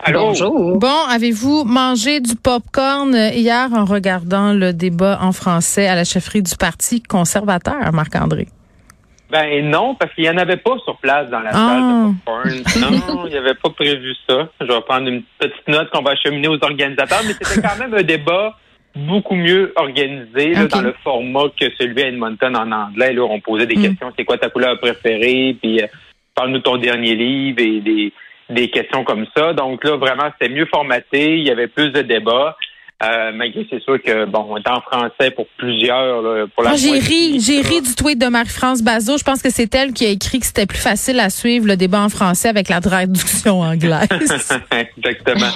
Allô? Bonjour. Bon, avez-vous mangé du popcorn hier en regardant le débat en français à la chefferie du Parti conservateur, Marc-André? Ben non, parce qu'il n'y en avait pas sur place dans la Ah. salle de popcorn. Non, il n'y avait pas prévu ça. Je vais prendre une petite note qu'on va acheminer aux organisateurs, mais c'était quand même un débat beaucoup mieux organisé là, dans le format que celui à Edmonton en anglais. Là, on posait des Mm. questions, c'est quoi ta couleur préférée, puis euh, parle-nous de ton dernier livre et des, des questions comme ça. Donc là, vraiment, c'était mieux formaté, il y avait plus de débats. Euh, malgré c'est sûr que bon, on est en français pour plusieurs, là, pour la Moi, j'ai ri, j'ai ri du tweet de Marie-France Bazot. Je pense que c'est elle qui a écrit que c'était plus facile à suivre le débat en français avec la traduction anglaise. Exactement.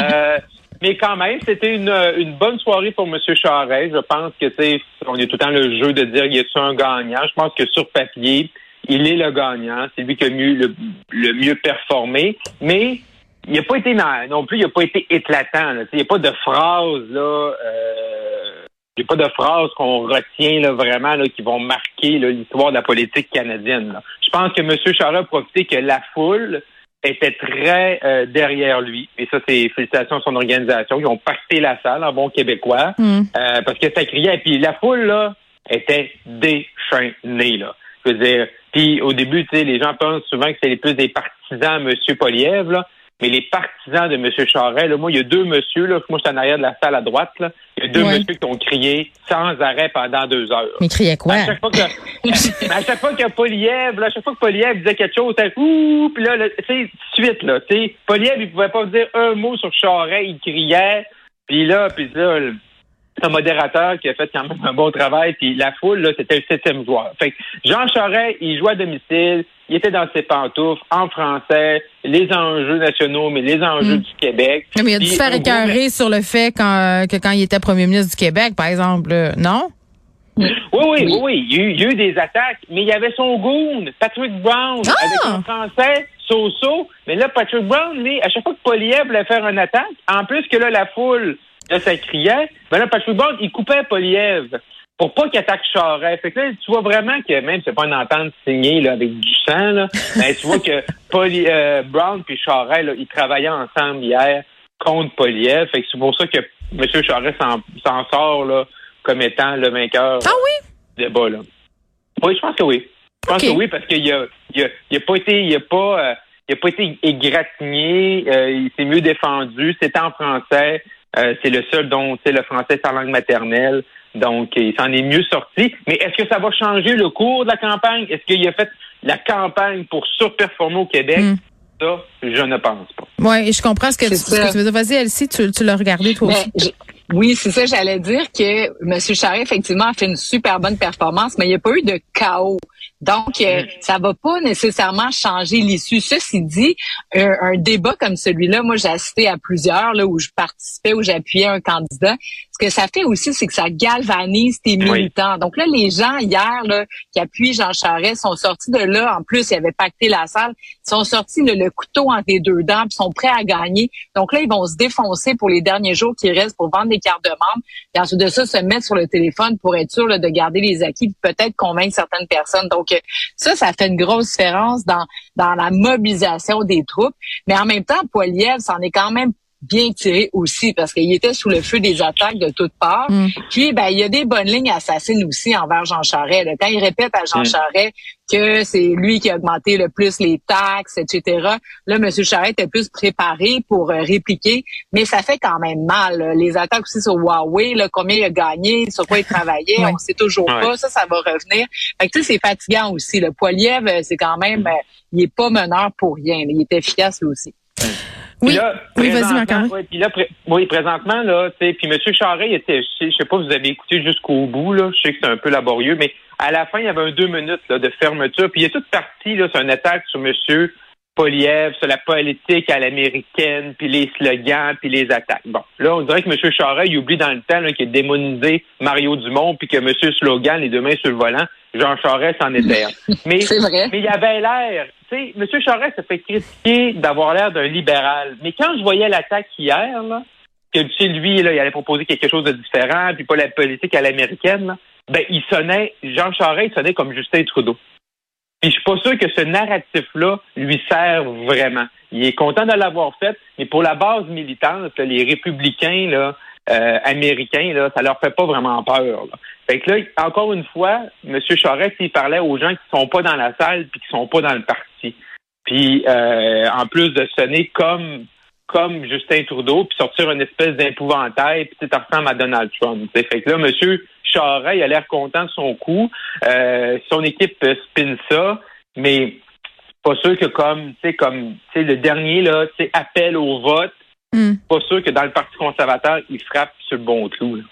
Euh, mais quand même, c'était une, une bonne soirée pour M. Charest. Je pense que tu sais, on est tout le temps le jeu de dire y a-t-il un gagnant? Je pense que sur papier, il est le gagnant. C'est lui qui a mieux, le, le mieux performé. Mais il n'a pas été non plus, il n'a pas été éclatant. là. Il n'y a pas de phrase là. Euh, il n'y a pas de phrases qu'on retient là, vraiment là, qui vont marquer l'histoire de la politique canadienne. là. Je pense que M. Charest a profité que la foule était très euh, derrière lui. Et ça, c'est félicitations à son organisation. Ils ont pacté la salle en bon québécois Hmm. euh, parce que ça criait. Puis la foule, là, était déchaînée, là. Je veux dire, puis au début, tu sais, les gens pensent souvent que c'est les plus des partisans de M. Poliev, là. Mais les partisans de M. Charest, là, moi, il y a deux monsieur, là, moi, je suis en arrière de la salle à droite, là. Il y a deux Ouais. monsieur qui ont crié sans arrêt pendant deux heures. Mais il criait quoi? À chaque fois que, à chaque fois que Poliev, là, à chaque fois que Poliev disait quelque chose, c'était ouh, puis là, tu sais, suite, là, tu sais, Poliev, il pouvait pas dire un mot sur Charest, il criait, puis là, puis là, un modérateur qui a fait quand même un bon travail, puis la foule, là, c'était le septième joueur. Fait que Jean Charest, il jouait à domicile, il était dans ses pantoufles, en français, les enjeux nationaux, mais les enjeux Mm. du Québec. Non, mais il a dû se faire écœurer sur le fait quand, que quand il était premier ministre du Québec, par exemple. Non? Oui, oui, oui, oui. Il y, a eu, il y a eu des attaques, mais il y avait son goon, Patrick Brown, Ah! avec son français, so-so. Mais là, Patrick Brown, lui, à chaque fois que Poliev voulait faire une attaque, en plus que là, la foule, là, ça criait, ben là, Patrick Brown, il coupait Poliev pour pas qu'il attaque Charest. Fait que là, tu vois vraiment que même c'est pas une entente signée là, avec du sang, là, mais tu vois que euh, Brown puis Charest, là, ils travaillaient ensemble hier contre Poliev. Fait que c'est pour ça que M. Charest s'en, sort là, comme étant le vainqueur Ah oui? du débat. Là. Oui, je pense que oui. Je pense que oui, parce qu'il a, il a, il a pas été, il a pas, euh, il a pas été égratigné, euh, il s'est mieux défendu, c'était en français, euh, c'est le seul dont c'est le français sa langue maternelle, donc il s'en est mieux sorti. Mais est-ce que ça va changer le cours de la campagne? Est-ce qu'il a fait la campagne pour surperformer au Québec? Mm. Ça, je ne pense pas. Oui, je comprends ce que, tu, C'est ce que ça. tu veux dire. Vas-y, Elsie, tu, tu l'as regardé toi aussi. oui, c'est ça, j'allais dire que M. Charest, effectivement, a fait une super bonne performance, mais il n'y a pas eu de chaos. Donc, euh, ça va pas nécessairement changer l'issue. Ceci dit, un, un débat comme celui-là, moi, j'ai assisté à plusieurs là, où je participais, où j'appuyais un candidat. Ce que ça fait aussi, c'est que ça galvanise tes Oui. militants. Donc là, les gens, hier, là, qui appuient Jean Charest, sont sortis de là. En plus, ils avaient pacté la salle. Ils sont sortis là, le couteau entre les deux dents, puis sont prêts à gagner. Donc là, ils vont se défoncer pour les derniers jours qui restent pour vendre des cartes de membres. Et ensuite de ça, se mettre sur le téléphone pour être sûr là, de garder les acquis, peut-être convaincre certaines personnes. Donc euh, ça, ça fait une grosse différence dans, dans la mobilisation des troupes. Mais en même temps, Poiliev, c'en est quand même bien tiré aussi parce qu'il était sous le feu des attaques de toutes parts. Mm. Puis, ben, il y a des bonnes lignes assassines aussi envers Jean Charest. là. Quand il répète à Jean Mm. Charest que c'est lui qui a augmenté le plus les taxes, etc., là, M. Charest était plus préparé pour euh, répliquer, mais ça fait quand même mal. là. Les attaques aussi sur Huawei, là, combien il a gagné, sur quoi il travaillait, Ouais. on sait toujours Ouais. pas. Ça, ça va revenir. Fait que, tu sais, c'est fatigant aussi. Le Poiliev, euh, c'est quand même, euh, il est pas meneur pour rien. là. Il est efficace lui aussi. Oui, Puis là, oui, vas-y, présentement, Marc-André. ouais, puis là, pré- oui, présentement, là, tu sais, puis M. Charest, il était, je sais, pas si vous avez écouté jusqu'au bout, là, je sais que c'est un peu laborieux, mais à la fin, il y avait un deux minutes là, de fermeture, puis il est toute partie, là, c'est une attaque sur M. Poliev sur la politique à l'américaine, puis les slogans, puis les attaques. Bon, là, on dirait que M. Charest, il oublie dans le temps qu'il a démonisé Mario Dumont, puis que M. Slogan, les deux mains sur le volant, Jean Charest en était un. Mais, vrai. mais il avait l'air, tu sais, M. Charest se fait critiquer d'avoir l'air d'un libéral. Mais quand je voyais l'attaque hier, là, que tu sais, lui, là, il allait proposer quelque chose de différent, puis pas la politique à l'américaine, là, ben, il sonnait, Jean Charest, il sonnait comme Justin Trudeau. Puis je suis pas sûr que ce narratif-là lui sert vraiment. Il est content de l'avoir fait, mais pour la base militante, les républicains là, euh, américains, là, ça leur fait pas vraiment peur. Là. Fait que là, encore une fois, M. Charest, il parlait aux gens qui sont pas dans la salle puis qui sont pas dans le parti. Puis euh, en plus de sonner comme comme Justin Trudeau, puis sortir une espèce d'épouvantail, puis tu ressemble à Donald Trump. T'sais. Fait que là, M. Charest, il a l'air content de son coup. Euh, son équipe spin ça, mais pas sûr que comme, tu sais, comme, tu sais, le dernier, là, tu sais, appel au vote, Hmm. pas sûr que dans le Parti conservateur, il frappe sur le bon clou. Là.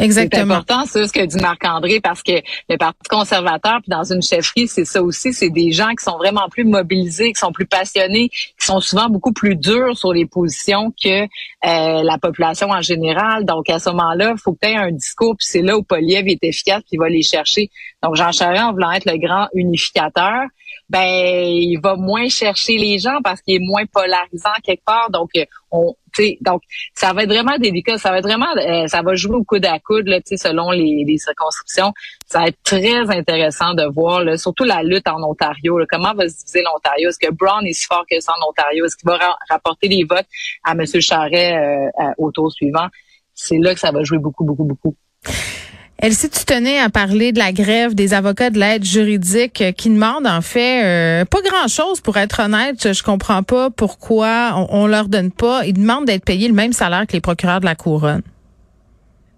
C'est Exactement. important, ça, ce que dit Marc-André, parce que le Parti conservateur, puis dans une chefferie, c'est ça aussi, c'est des gens qui sont vraiment plus mobilisés, qui sont plus passionnés, qui sont souvent beaucoup plus durs sur les positions que euh, la population en général. Donc, à ce moment-là, il faut que tu aies un discours, puis c'est là où Poliev est efficace, puis il va les chercher. Donc, Jean Charest, en voulant être le grand unificateur, ben il va moins chercher les gens parce qu'il est moins polarisant quelque part. Donc euh, on, donc ça va être vraiment délicat. Ça va être vraiment, euh, ça va jouer au coude à coude là, selon les, les circonscriptions. Ça va être très intéressant de voir, là, surtout la lutte en Ontario. là. comment va se diviser l'Ontario? Est-ce que Brown est si fort que ça en Ontario? Est-ce qu'il va ra- rapporter les votes à M. Charret euh, au tour suivant? C'est là que ça va jouer beaucoup, beaucoup, beaucoup. Elsie, tu tenais à parler de la grève des avocats de l'aide juridique euh, qui demandent en fait euh, pas grand-chose pour être honnête. Je comprends pas pourquoi on, on leur donne pas. Ils demandent d'être payés le même salaire que les procureurs de la couronne.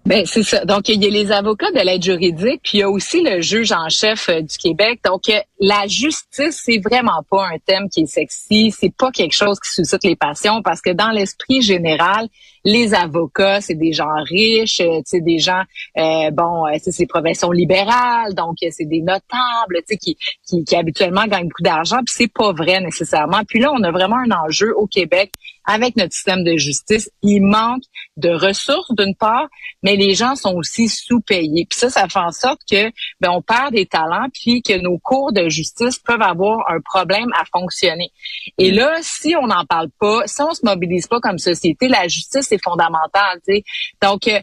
Ben c'est ça. Donc il y a les avocats de l'aide juridique, puis il y a aussi le juge en chef euh, du Québec. Donc euh, la justice, c'est vraiment pas un thème qui est sexy, c'est pas quelque chose qui suscite les passions parce que dans l'esprit général, les avocats, c'est des gens riches, euh, c'est des gens euh, bon, euh, c'est c'est professions libérales, donc euh, c'est des notables, tu sais qui, qui qui habituellement gagnent beaucoup d'argent, puis c'est pas vrai nécessairement. Puis là, on a vraiment un enjeu au Québec avec notre système de justice, il manque de ressources d'une part, mais les gens sont aussi sous-payés. Puis ça, ça fait en sorte que ben, on perd des talents, puis que nos cours de justice peuvent avoir un problème à fonctionner. Et là, si on n'en parle pas, si on se mobilise pas comme société, la justice est fondamentale. Donc, euh,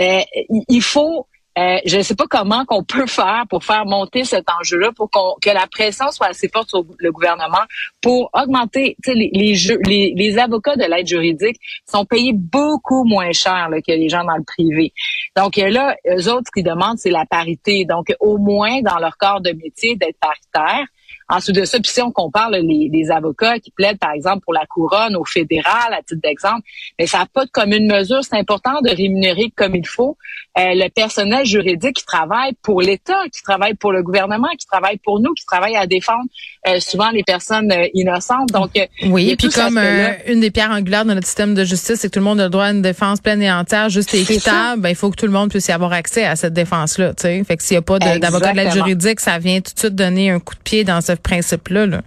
euh, il faut euh, je ne sais pas comment qu'on peut faire pour faire monter cet enjeu-là, pour qu'on, que la pression soit assez forte sur le gouvernement pour augmenter les, les, les, les avocats de l'aide juridique sont payés beaucoup moins cher là, que les gens dans le privé. Donc euh, là, eux autres, ce qu'ils demandent, c'est la parité. Donc, au moins, dans leur corps de métier, d'être paritaire. Ensuite de ça, puis si on compare là, les, les avocats qui plaident, par exemple, pour la couronne au fédéral, à titre d'exemple, mais ça n'a pas de commune mesure. C'est important de rémunérer comme il faut euh, le personnel juridique qui travaille pour l'État, qui travaille pour le gouvernement, qui travaille pour nous, qui travaille à défendre euh, souvent les personnes euh, innocentes. Donc, euh, Oui, puis comme euh, une des pierres angulaires de notre système de justice, c'est que tout le monde a le droit à une défense pleine et entière, juste et équitable. Ben, il faut que tout le monde puisse y avoir accès à cette défense-là. Tu sais, fait que s'il n'y a pas de- d'avocat de l'aide Exactement. juridique, ça vient tout de suite donner un coup de pied dans ce principe-là. Là.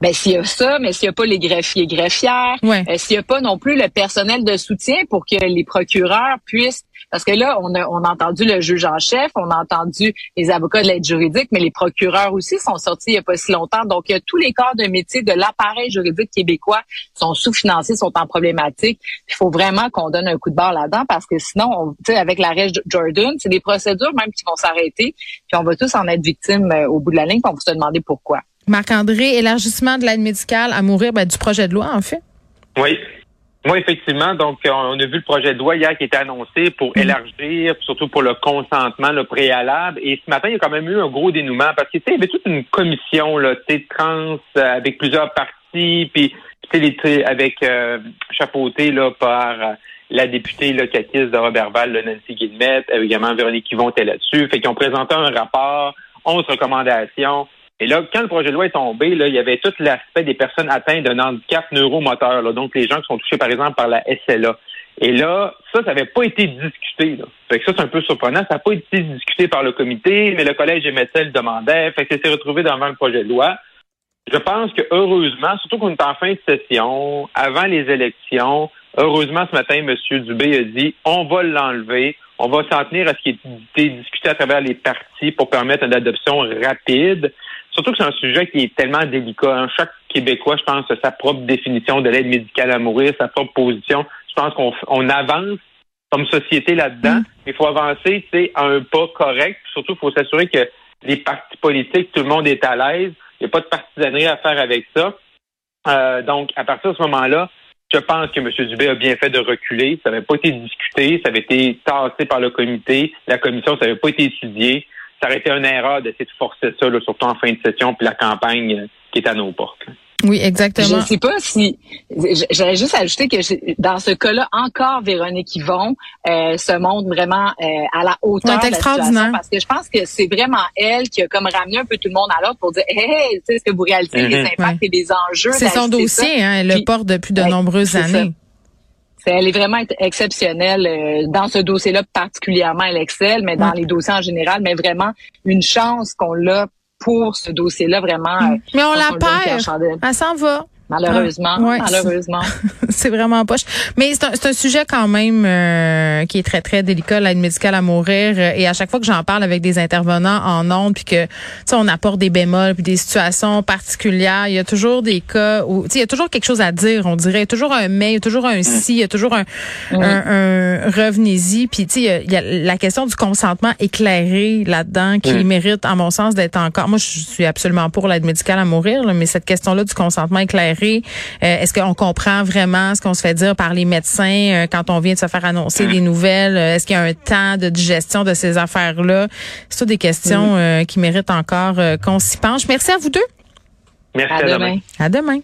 Ben, s'il y a ça, mais s'il n'y a pas les greffiers greffières, Ouais. euh, s'il n'y a pas non plus le personnel de soutien pour que les procureurs puissent, parce que là, on a, on a entendu le juge en chef, on a entendu les avocats de l'aide juridique, mais les procureurs aussi sont sortis il n'y a pas si longtemps. Donc, euh, tous les corps de métier de l'appareil juridique québécois sont sous-financés, sont en problématique. Il faut vraiment qu'on donne un coup de barre là-dedans parce que sinon, on, tu sais, avec l'arrêt Jordan, c'est des procédures même qui vont s'arrêter, puis on va tous en être victimes euh, au bout de la ligne, puis on va se demander pourquoi. Marc-André, élargissement de l'aide médicale à mourir ben, du projet de loi, en fait. Oui. Oui, effectivement. Donc, on on a vu le projet de loi hier qui était annoncé pour élargir, surtout pour le consentement, le préalable. Et ce matin, il y a quand même eu un gros dénouement parce que, tu sais, il y avait toute une commission, là, tu sais, trans, euh, avec plusieurs partis, puis, tu avec euh, chapeauté, là, par euh, la députée, là, caquiste de Robertval, là, Nancy Guillemette, euh, également Véronique Yvon était là-dessus. Fait qu'ils ont présenté un rapport, 11 recommandations. Et là, quand le projet de loi est tombé, là, il y avait tout l'aspect des personnes atteintes d'un handicap neuromoteur, là, donc les gens qui sont touchés, par exemple, par la SLA. Et là, ça, ça n'avait pas été discuté. Là. Fait que ça, c'est un peu surprenant. Ça n'a pas été discuté par le comité, mais le collège émettait le demandait. Fait que ça s'est retrouvé devant le projet de loi. je pense que heureusement, surtout qu'on est en fin de session, avant les élections, heureusement ce matin, M. Dubé a dit on va l'enlever, on va s'en tenir à ce qui été discuté à travers les partis pour permettre une adoption rapide. Surtout que c'est un sujet qui est tellement délicat. Hein. Chaque Québécois, je pense, a sa propre définition de l'aide médicale à mourir, sa propre position. Je pense qu'on on avance comme société là-dedans, mais il faut avancer à un pas correct. Surtout, il faut s'assurer que les partis politiques, tout le monde est à l'aise. Il n'y a pas de partisanerie à faire avec ça. Euh, donc, à partir de ce moment-là, je pense que M. Dubé a bien fait de reculer. Ça n'avait pas été discuté, ça avait été tassé par le comité. La commission, ça n'avait pas été étudié. Ça aurait été une erreur d'essayer de forcer ça, surtout en fin de session, puis la campagne euh, qui est à nos portes. Oui, exactement. Je ne sais pas si j'allais juste ajouter que dans ce cas-là, encore Véronique Yvon euh, se montre vraiment euh, à la hauteur de la situation parce que je pense que c'est vraiment elle qui a comme ramené un peu tout le monde à l'autre pour dire hey, tu sais, est-ce que vous réalisez les mm-hmm. impacts et les enjeux C'est son dossier, hein, elle le porte depuis de nombreuses années. Elle est vraiment exceptionnelle euh, dans ce dossier-là particulièrement, elle excelle, mais dans les dossiers en général, mais vraiment une chance qu'on l'a pour ce dossier-là, vraiment. Mm. Mais on la perd. Elle s'en va. Malheureusement, ah, malheureusement. c'est vraiment poche. Mais c'est un, un, sujet quand même euh, qui est très très délicat, l'aide médicale à mourir. Et à chaque fois que j'en parle avec des intervenants en ondes, puis que on apporte des bémols, puis des situations particulières, il y a toujours des cas où il y a toujours quelque chose à dire. On dirait, il y a toujours un mais, il y a toujours un si, il y a toujours un, un, un revenez-y. Puis tu sais, il y a la question du consentement éclairé là-dedans qui mérite, à mon sens, d'être encore. Moi, je suis absolument pour l'aide médicale à mourir, mais cette question-là du consentement éclairé euh, est-ce qu'on comprend vraiment ce qu'on se fait dire par les médecins euh, quand on vient de se faire annoncer des nouvelles? Euh, est-ce qu'il y a un temps de digestion de ces affaires-là? C'est toutes des questions qui méritent encore qu'on s'y penche. Merci à vous deux. Merci à, demain. À demain.